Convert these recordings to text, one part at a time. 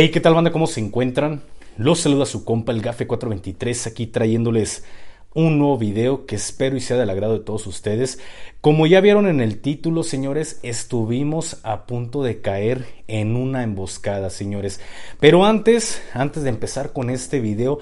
Hey, ¿qué tal banda? ¿Cómo se encuentran? Los saluda su compa el Gafe 423 aquí trayéndoles un nuevo video que espero y sea del agrado de todos ustedes. Como ya vieron en el título, señores, estuvimos a punto de caer en una emboscada, señores. Pero antes, antes de empezar con este video,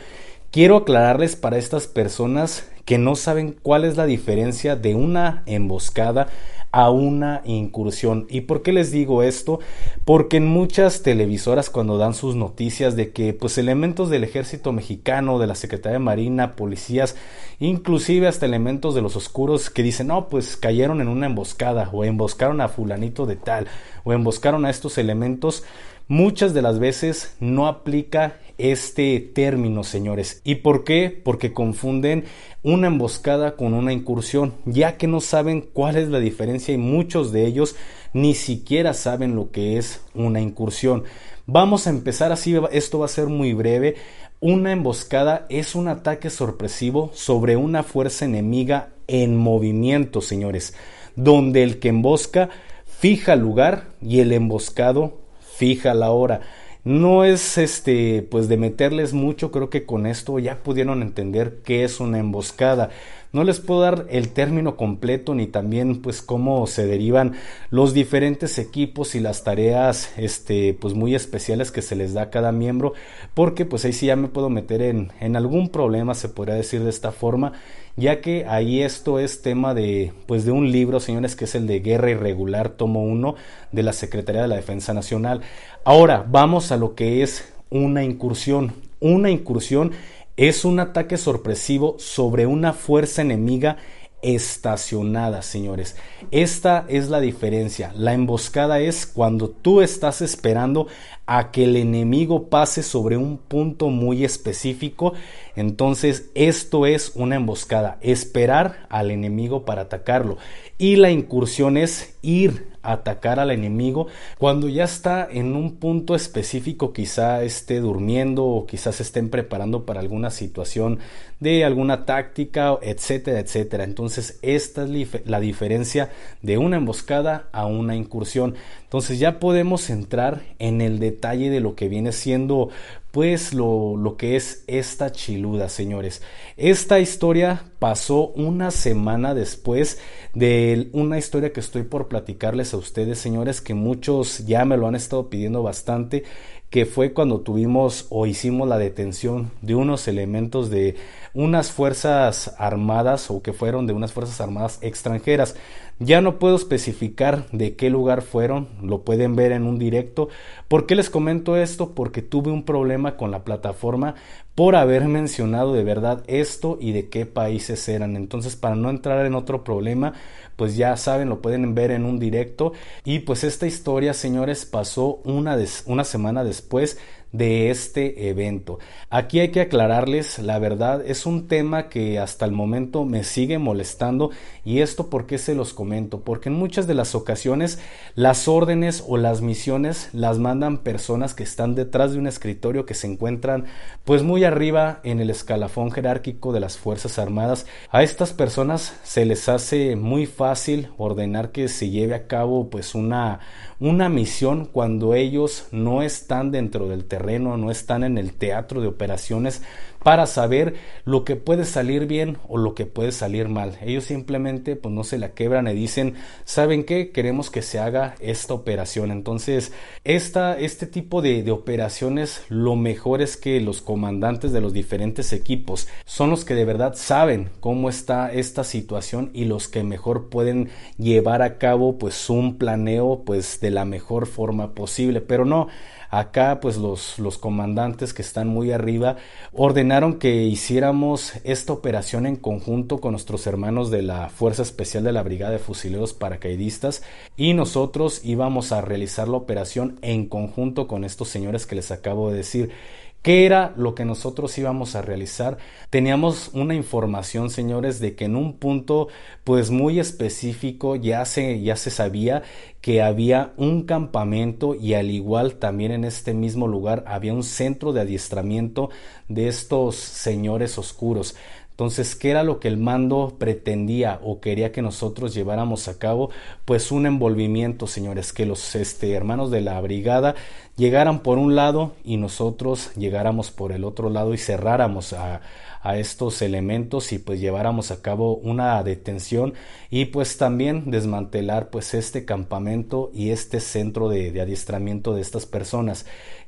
quiero aclararles para estas personas que no saben cuál es la diferencia de una emboscada a una incursión. ¿Y por qué les digo esto? Porque en muchas televisoras cuando dan sus noticias de que pues elementos del ejército mexicano, de la Secretaría de Marina, policías, inclusive hasta elementos de los oscuros que dicen, no, pues cayeron en una emboscada o emboscaron a fulanito de tal o emboscaron a estos elementos, muchas de las veces no aplica este término, señores. ¿Y por qué? Porque confunden una emboscada con una incursión, ya que no saben cuál es la diferencia y muchos de ellos ni siquiera saben lo que es una incursión. Vamos a empezar así, esto va a ser muy breve. Una emboscada es un ataque sorpresivo sobre una fuerza enemiga en movimiento, señores, donde el que embosca fija lugar y el emboscado fija la hora. No es este, pues de meterles mucho, creo que con esto ya pudieron entender qué es una emboscada. No les puedo dar el término completo ni también pues cómo se derivan los diferentes equipos y las tareas este pues muy especiales que se les da a cada miembro, porque pues ahí sí ya me puedo meter en, en algún problema, se podría decir de esta forma, ya que ahí esto es tema de pues de un libro, señores, que es el de Guerra Irregular, tomo 1 de la Secretaría de la Defensa Nacional. Ahora, vamos a lo que es una incursión. Una incursión es un ataque sorpresivo sobre una fuerza enemiga estacionada, señores. Esta es la diferencia. La emboscada es cuando tú estás esperando a que el enemigo pase sobre un punto muy específico. Entonces, esto es una emboscada, esperar al enemigo para atacarlo. Y la incursión es ir atacar al enemigo cuando ya está en un punto específico, quizá esté durmiendo o quizás estén preparando para alguna situación de alguna táctica, etcétera, etcétera. Entonces, esta es la diferencia de una emboscada a una incursión. Entonces, ya podemos entrar en el detalle de lo que viene siendo pues lo, lo, que es esta chiluda, señores. Esta historia pasó una semana después de una historia que estoy por platicarles a ustedes, señores, que muchos ya me lo han estado pidiendo bastante, que fue cuando tuvimos o hicimos la detención de unos elementos de unas fuerzas armadas o que fueron de unas fuerzas armadas extranjeras. Ya no puedo especificar de qué lugar fueron, lo pueden ver en un directo. ¿Por qué les comento esto? Porque tuve un problema con la plataforma por haber mencionado de verdad esto y de qué países eran. Entonces, para no entrar en otro problema, pues ya saben, lo pueden ver en un directo. Y pues esta historia, señores, pasó una, una semana después de este evento. Aquí hay que aclararles, la verdad es un tema que hasta el momento me sigue molestando y esto porque se los comento, porque en muchas de las ocasiones las órdenes o las misiones las mandan personas que están detrás de un escritorio que se encuentran pues muy arriba en el escalafón jerárquico de las Fuerzas Armadas. A estas personas se les hace muy fácil ordenar que se lleve a cabo pues una una misión cuando ellos no están dentro del terreno, no están en el teatro de operaciones para saber lo que puede salir bien o lo que puede salir mal. Ellos simplemente pues no se la quebran y dicen, ¿saben qué? Queremos que se haga esta operación. Entonces, esta, este tipo de, de operaciones, lo mejor es que los comandantes de los diferentes equipos son los que de verdad saben cómo está esta situación y los que mejor pueden llevar a cabo pues un planeo pues de la mejor forma posible. Pero no, Acá pues los, los comandantes que están muy arriba ordenaron que hiciéramos esta operación en conjunto con nuestros hermanos de la Fuerza Especial de la Brigada de Fusileros Paracaidistas y nosotros íbamos a realizar la operación en conjunto con estos señores que les acabo de decir. ¿Qué era lo que nosotros íbamos a realizar? Teníamos una información, señores, de que en un punto pues muy específico ya se, ya se sabía que había un campamento y al igual también en este mismo lugar había un centro de adiestramiento de estos señores oscuros. Entonces, ¿qué era lo que el mando pretendía o quería que nosotros lleváramos a cabo? Pues un envolvimiento, señores, que los este, hermanos de la brigada llegaran por un lado y nosotros llegáramos por el otro lado y cerráramos a, estos elementos y pues lleváramos a cabo una detención y pues también desmantelar pues este campamento y este centro de adiestramiento de estas personas.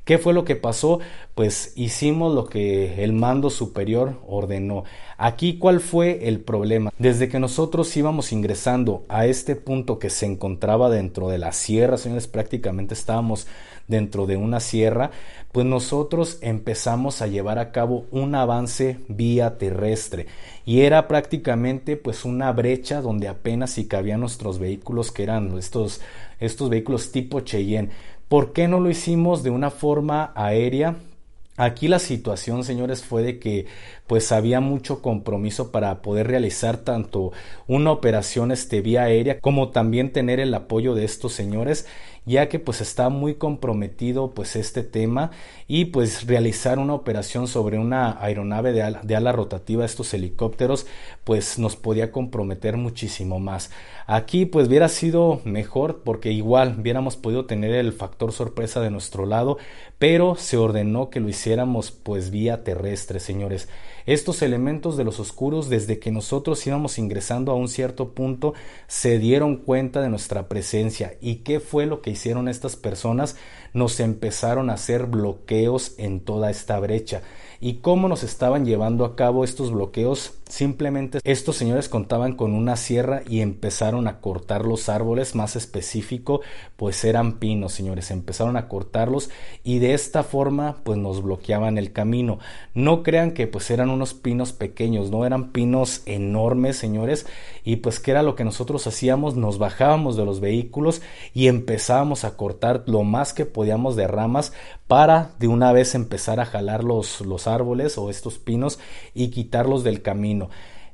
¿Qué fue lo que pasó? Pues hicimos lo que el mando superior ordenó. Aquí, ¿cuál fue el problema? Desde que nosotros íbamos ingresando a este punto que se encontraba dentro de la sierra, señores, prácticamente estábamos dentro de una sierra, pues nosotros empezamos a llevar a cabo un avance vía terrestre y era prácticamente pues una brecha donde apenas si cabían nuestros vehículos que eran estos, estos vehículos tipo Cheyenne. ¿Por qué no lo hicimos de una forma aérea? Aquí la situación, señores, fue de que pues había mucho compromiso para poder realizar tanto una operación este vía aérea como también tener el apoyo de estos señores ya que pues está muy comprometido pues este tema y pues realizar una operación sobre una aeronave de ala, rotativa estos helicópteros pues nos podía comprometer muchísimo más aquí pues hubiera sido mejor porque igual hubiéramos podido tener el factor sorpresa de nuestro lado pero se ordenó que lo hiciéramos pues vía terrestre señores estos elementos de los oscuros, desde que nosotros íbamos ingresando a un cierto punto, se dieron cuenta de nuestra presencia. ¿Y qué fue lo que hicieron estas personas? Nos empezaron a hacer bloqueos en toda esta brecha y cómo nos estaban llevando a cabo estos bloqueos. Simplemente estos señores contaban con una sierra y empezaron a cortar los árboles, más específico, pues eran pinos, señores, empezaron a cortarlos y de esta forma pues nos bloqueaban el camino. No crean que pues eran unos pinos pequeños, no eran pinos enormes, señores, y pues qué era lo que nosotros hacíamos, nos bajábamos de los vehículos y empezábamos a cortar lo más que podíamos de ramas para de una vez empezar a jalar los, los árboles o estos pinos y quitarlos del camino.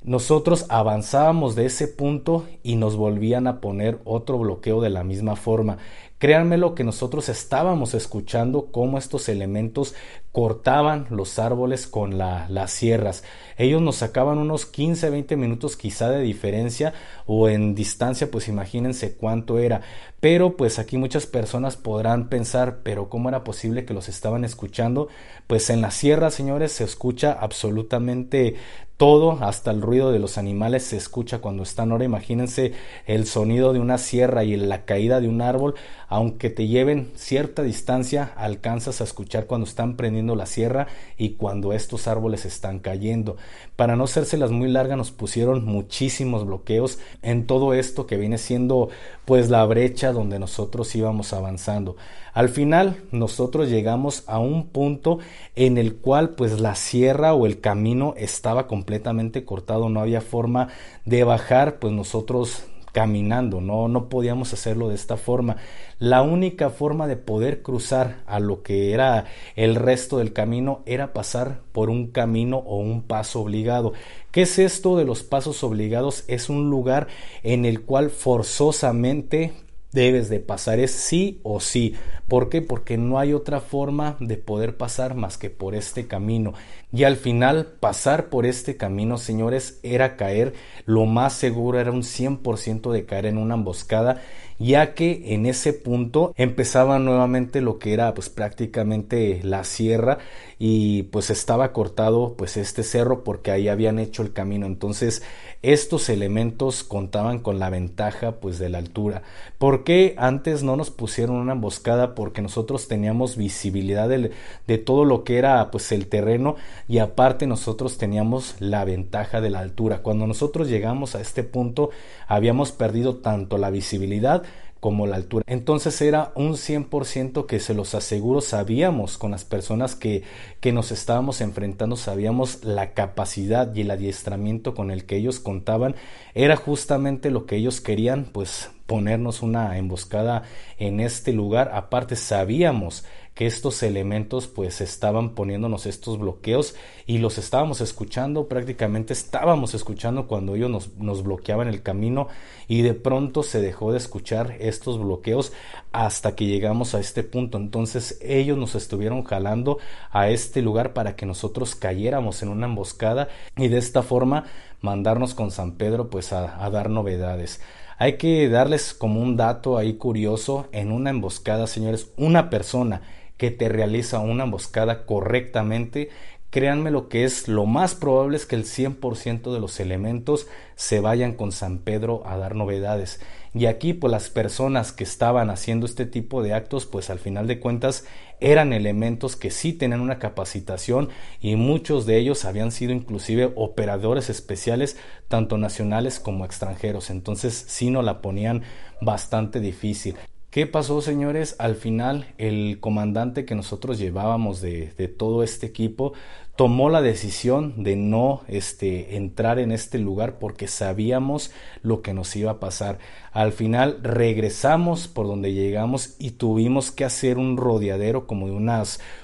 Nosotros avanzábamos de ese punto y nos volvían a poner otro bloqueo de la misma forma. Créanme lo que nosotros estábamos escuchando cómo estos elementos cortaban los árboles con las sierras. Ellos nos sacaban unos 15, 20 minutos quizá de diferencia o en distancia, pues imagínense cuánto era. Pero pues aquí muchas personas podrán pensar, pero ¿cómo era posible que los estaban escuchando? Pues en la sierra, señores, se escucha absolutamente todo, hasta el ruido de los animales se escucha cuando están. Ahora imagínense el sonido de una sierra y la caída de un árbol, aunque te lleven cierta distancia, alcanzas a escuchar cuando están prendiendo la sierra y cuando estos árboles están cayendo. Para no hacérselas muy largas nos pusieron muchísimos bloqueos en todo esto que viene siendo pues la brecha donde nosotros íbamos avanzando. Al final nosotros llegamos a un punto en el cual pues la sierra o el camino estaba completamente cortado, no había forma de bajar, pues nosotros caminando, no, no podíamos hacerlo de esta forma. La única forma de poder cruzar a lo que era el resto del camino era pasar por un camino o un paso obligado. ¿Qué es esto de los pasos obligados? Es un lugar en el cual forzosamente debes de pasar, es sí o sí. ¿Por qué? Porque no hay otra forma de poder pasar más que por este camino. Y al final, pasar por este camino, señores, era caer, lo más seguro era un 100% de caer en una emboscada ya que en ese punto empezaba nuevamente lo que era pues prácticamente la sierra y pues estaba cortado pues este cerro porque ahí habían hecho el camino entonces estos elementos contaban con la ventaja pues de la altura ¿por qué antes no nos pusieron una emboscada? Porque nosotros teníamos visibilidad de, todo lo que era pues el terreno y aparte nosotros teníamos la ventaja de la altura. Cuando nosotros llegamos a este punto habíamos perdido tanto la visibilidad como la altura. Entonces era un 100% que se los aseguro, sabíamos con las personas que, que nos estábamos enfrentando, sabíamos la capacidad y el adiestramiento con el que ellos contaban, era justamente lo que ellos querían, pues ponernos una emboscada en este lugar. Aparte sabíamos que estos elementos pues estaban poniéndonos estos bloqueos y los estábamos escuchando, prácticamente estábamos escuchando cuando ellos nos, bloqueaban el camino y de pronto se dejó de escuchar estos bloqueos hasta que llegamos a este punto. Entonces ellos nos estuvieron jalando a este lugar para que nosotros cayéramos en una emboscada y de esta forma mandarnos con San Pedro pues a, a dar novedades. Hay que darles como un dato ahí curioso en una emboscada, señores, una persona que te realiza una emboscada correctamente créanme lo que es lo más probable es que el 100% de los elementos se vayan con San Pedro a dar novedades. Y aquí pues las personas que estaban haciendo este tipo de actos pues al final de cuentas eran elementos que sí tenían una capacitación y muchos de ellos habían sido inclusive operadores especiales tanto nacionales como extranjeros. Entonces sí nos la ponían bastante difícil. ¿Qué pasó, señores? Al final, el comandante que nosotros llevábamos de, todo este equipo tomó la decisión de no este, entrar en este lugar porque sabíamos lo que nos iba a pasar. Al final regresamos por donde llegamos y tuvimos que hacer un rodeadero como de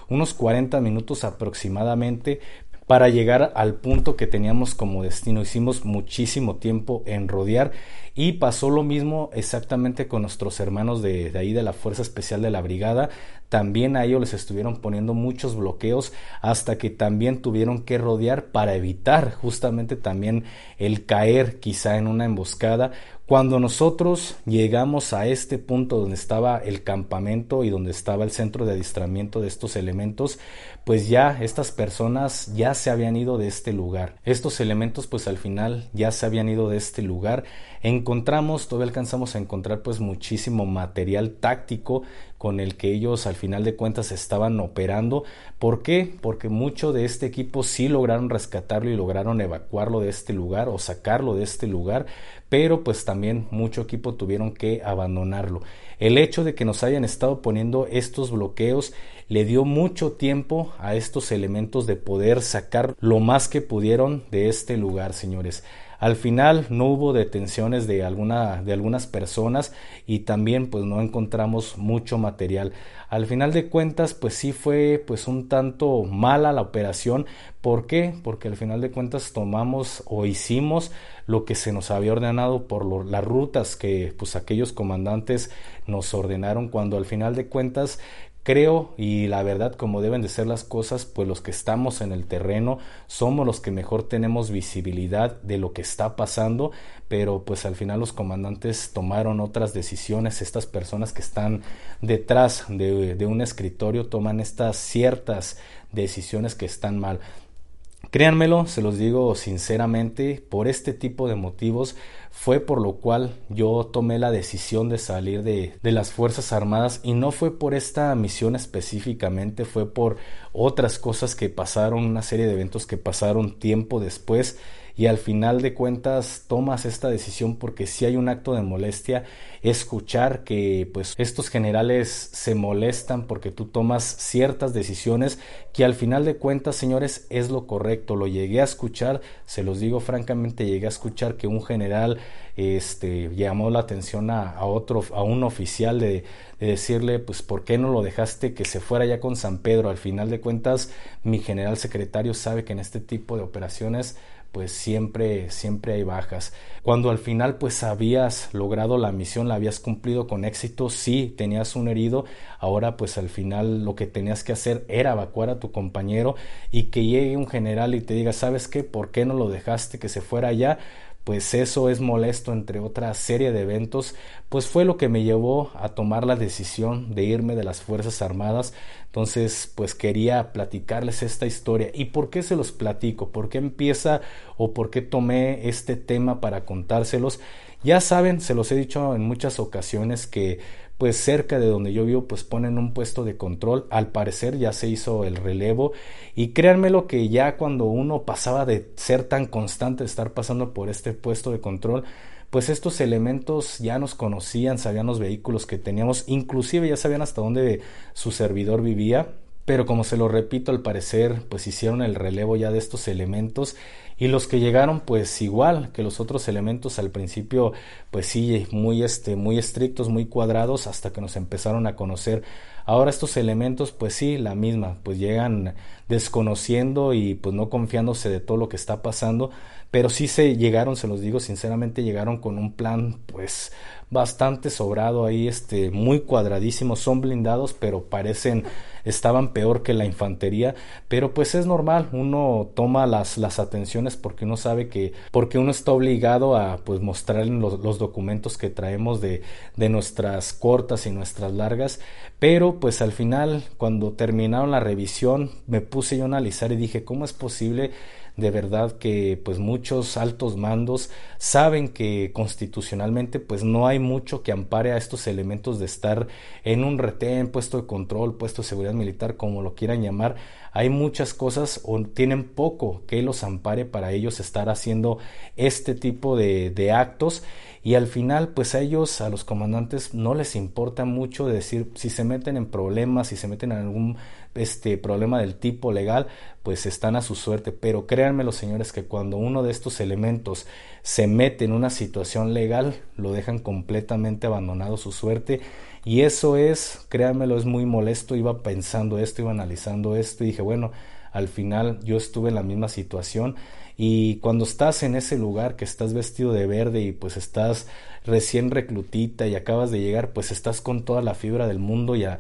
unos 40 minutos aproximadamente para llegar al punto que teníamos como destino. Hicimos muchísimo tiempo en rodear y pasó lo mismo exactamente con nuestros hermanos de, ahí de la Fuerza Especial de la Brigada. También a ellos les estuvieron poniendo muchos bloqueos hasta que también tuvieron que rodear para evitar justamente también el caer quizá en una emboscada cuando nosotros llegamos a este punto donde estaba el campamento y donde estaba el centro de adiestramiento de estos elementos, pues ya estas personas ya se habían ido de este lugar. Estos elementos pues al final ya se habían ido de este lugar. Encontramos, todavía alcanzamos a encontrar pues muchísimo material táctico con el que ellos al final de cuentas estaban operando. ¿Por qué? Porque mucho de este equipo sí lograron rescatarlo y lograron evacuarlo de este lugar o sacarlo de este lugar, pero pues también mucho equipo tuvieron que abandonarlo. El hecho de que nos hayan estado poniendo estos bloqueos le dio mucho tiempo a estos elementos de poder sacar lo más que pudieron de este lugar, señores. Al final no hubo detenciones de, alguna, de algunas personas y también pues no encontramos mucho material. Al final de cuentas pues sí fue pues un tanto mala la operación. ¿Por qué? Porque al final de cuentas tomamos o hicimos lo que se nos había ordenado por las rutas que pues aquellos comandantes nos ordenaron cuando al final de cuentas Creo y la verdad como deben de ser las cosas, pues los que estamos en el terreno somos los que mejor tenemos visibilidad de lo que está pasando, pero pues al final los comandantes tomaron otras decisiones, estas personas que están detrás de, de un escritorio toman estas ciertas decisiones que están mal. Créanmelo, se los digo sinceramente, por este tipo de motivos fue por lo cual yo tomé la decisión de salir de, de, las Fuerzas Armadas y no fue por esta misión específicamente, fue por otras cosas que pasaron, una serie de eventos que pasaron tiempo después y al final de cuentas tomas esta decisión porque si hay un acto de molestia escuchar que pues estos generales se molestan porque tú tomas ciertas decisiones que al final de cuentas señores es lo correcto. Lo llegué a escuchar se los digo francamente llegué a escuchar que un general este llamó la atención a, otro a un oficial de, de decirle pues por qué no lo dejaste que se fuera ya con San Pedro al final de cuentas mi general secretario sabe que en este tipo de operaciones pues siempre, siempre hay bajas. Cuando al final pues habías logrado la misión, la habías cumplido con éxito, sí, tenías un herido, ahora pues al final lo que tenías que hacer era evacuar a tu compañero y que llegue un general y te diga, ¿sabes qué? ¿Por qué no lo dejaste que se fuera allá? Pues eso es molesto entre otra serie de eventos, pues fue lo que me llevó a tomar la decisión de irme de las Fuerzas Armadas. Entonces, pues quería platicarles esta historia. ¿Y por qué se los platico? ¿Por qué empieza o por qué tomé este tema para contárselos? Ya saben, se los he dicho en muchas ocasiones que pues cerca de donde yo vivo pues ponen un puesto de control. Al parecer ya se hizo el relevo. Y créanme lo que ya cuando uno pasaba de ser tan constante de estar pasando por este puesto de control pues estos elementos ya nos conocían, sabían los vehículos que teníamos, inclusive ya sabían hasta dónde su servidor vivía, pero como se lo repito, al parecer pues hicieron el relevo ya de estos elementos y los que llegaron pues igual que los otros elementos al principio pues sí muy este muy estrictos muy cuadrados hasta que nos empezaron a conocer. Ahora estos elementos pues sí la misma pues llegan desconociendo y pues no confiándose de todo lo que está pasando pero sí se llegaron se los digo sinceramente llegaron con un plan pues bastante sobrado ahí, este, muy cuadradísimos, son blindados, pero parecen, estaban peor que la infantería, pero pues es normal, uno toma las, las atenciones porque uno sabe que, porque uno está obligado a pues mostrar los, los documentos que traemos de, de nuestras cortas y nuestras largas, pero pues al final, cuando terminaron la revisión, me puse yo a analizar y dije, ¿cómo es posible de verdad que pues muchos altos mandos saben que constitucionalmente pues no hay mucho que ampare a estos elementos de estar en un retén, puesto de control, puesto de seguridad militar, como lo quieran llamar. Hay muchas cosas o tienen poco que los ampare para ellos estar haciendo este tipo de, de actos y al final pues a ellos, a los comandantes, no les importa mucho decir si se meten en problemas, si se meten en algún este problema del tipo legal, pues están a su suerte. Pero créanme los señores que cuando uno de estos elementos se mete en una situación legal, lo dejan completamente abandonado su suerte. Y eso es, créanmelo, es muy molesto. Iba pensando esto, iba analizando esto y dije, bueno, al final yo estuve en la misma situación y cuando estás en ese lugar que estás vestido de verde y pues estás recién reclutita y acabas de llegar, pues estás con toda la fibra del mundo y a,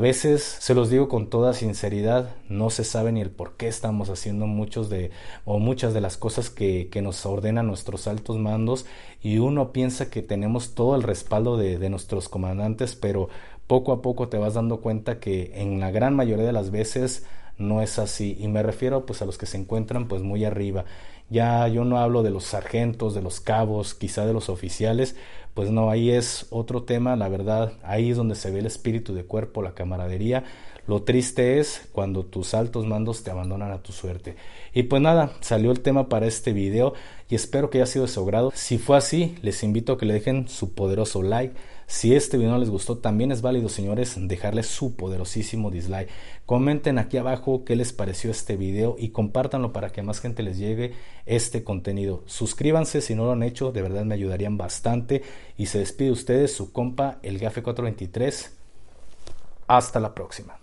veces, se los digo con toda sinceridad, no se sabe ni el por qué estamos haciendo muchos de o muchas de las cosas que, que nos ordenan nuestros altos mandos y uno piensa que tenemos todo el respaldo de, de nuestros comandantes, pero poco a poco te vas dando cuenta que en la gran mayoría de las veces no es así y me refiero pues a los que se encuentran pues muy arriba ya yo no hablo de los sargentos de los cabos quizá de los oficiales pues no ahí es otro tema la verdad ahí es donde se ve el espíritu de cuerpo la camaradería lo triste es cuando tus altos mandos te abandonan a tu suerte. Y pues nada, salió el tema para este video y espero que haya sido de su agrado. Si fue así, les invito a que le dejen su poderoso like si este video no les gustó, también es válido, señores, dejarles su poderosísimo dislike. Comenten aquí abajo qué les pareció este video y compártanlo para que más gente les llegue este contenido. Suscríbanse si no lo han hecho, de verdad me ayudarían bastante. Y se despide ustedes su compa, el Gafe 423. Hasta la próxima.